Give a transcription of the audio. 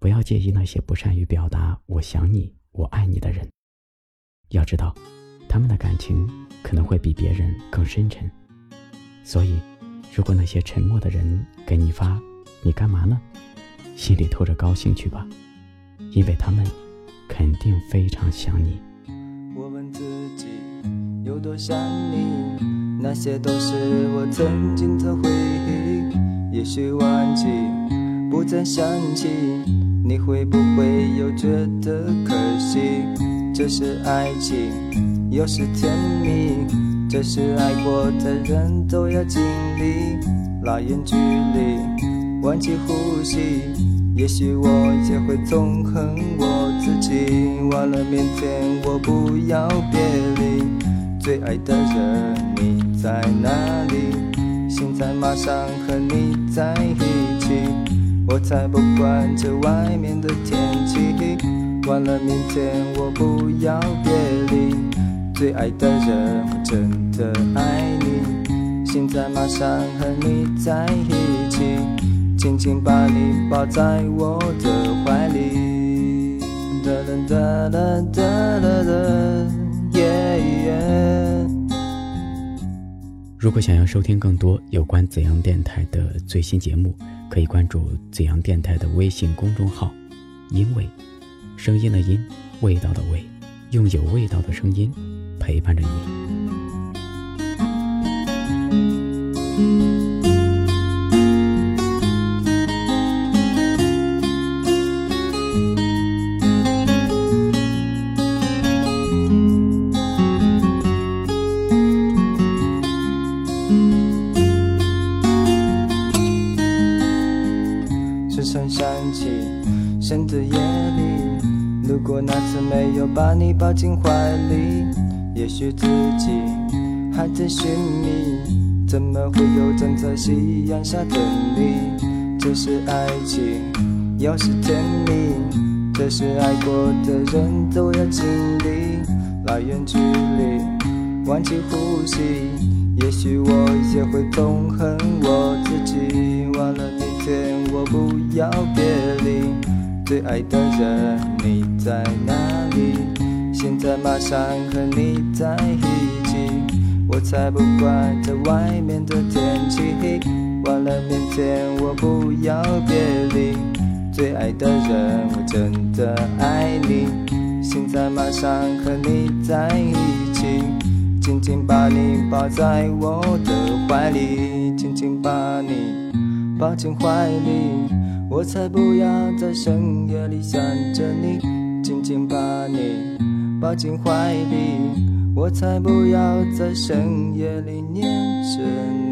不要介意那些不善于表达“我想你”“我爱你”的人。要知道，他们的感情可能会比别人更深沉。所以，如果那些沉默的人给你发“你干嘛呢”，心里透着高兴去吧，因为他们肯定非常想你。我问自己有多想你，那些都是我曾经的回忆。也许忘记，不再想起，你会不会又觉得可惜？这是爱情，又是甜蜜。这是爱过的人都要经历，拉远距离，忘记呼吸。也许我也会痛恨我自己。忘了明天，我不要别离。最爱的人你在哪里？现在马上和你在一起。我才不管这外面的天气。忘了明天，我不要别离。最爱的人，我真的爱你。现在马上和你在一起，紧紧把你抱在我的怀里。哒哒哒哒哒哒，耶耶。如果想要收听更多有关怎样电台的最新节目，可以关注紫阳电台的微信公众号。因为，声音的音，味道的味，用有味道的声音。陪伴着你。时常想起深的夜里，如果那次没有把你抱进怀里。也许自己还在寻觅，怎么会有站在夕阳下的你？这是爱情，又是甜蜜，这是爱过的人都要经历。拉远距离，忘记呼吸，也许我也会痛恨我自己。忘了你天，我不要别离，最爱的人你在哪里？现在马上和你在一起，我才不管这外面的天气。忘了明天，我不要别离。最爱的人，我真的爱你。现在马上和你在一起，紧紧把你抱在我的怀里，紧紧把你抱进怀里，我才不要在深夜里想着你，紧紧把你。抱进怀里，我才不要在深夜里念着你。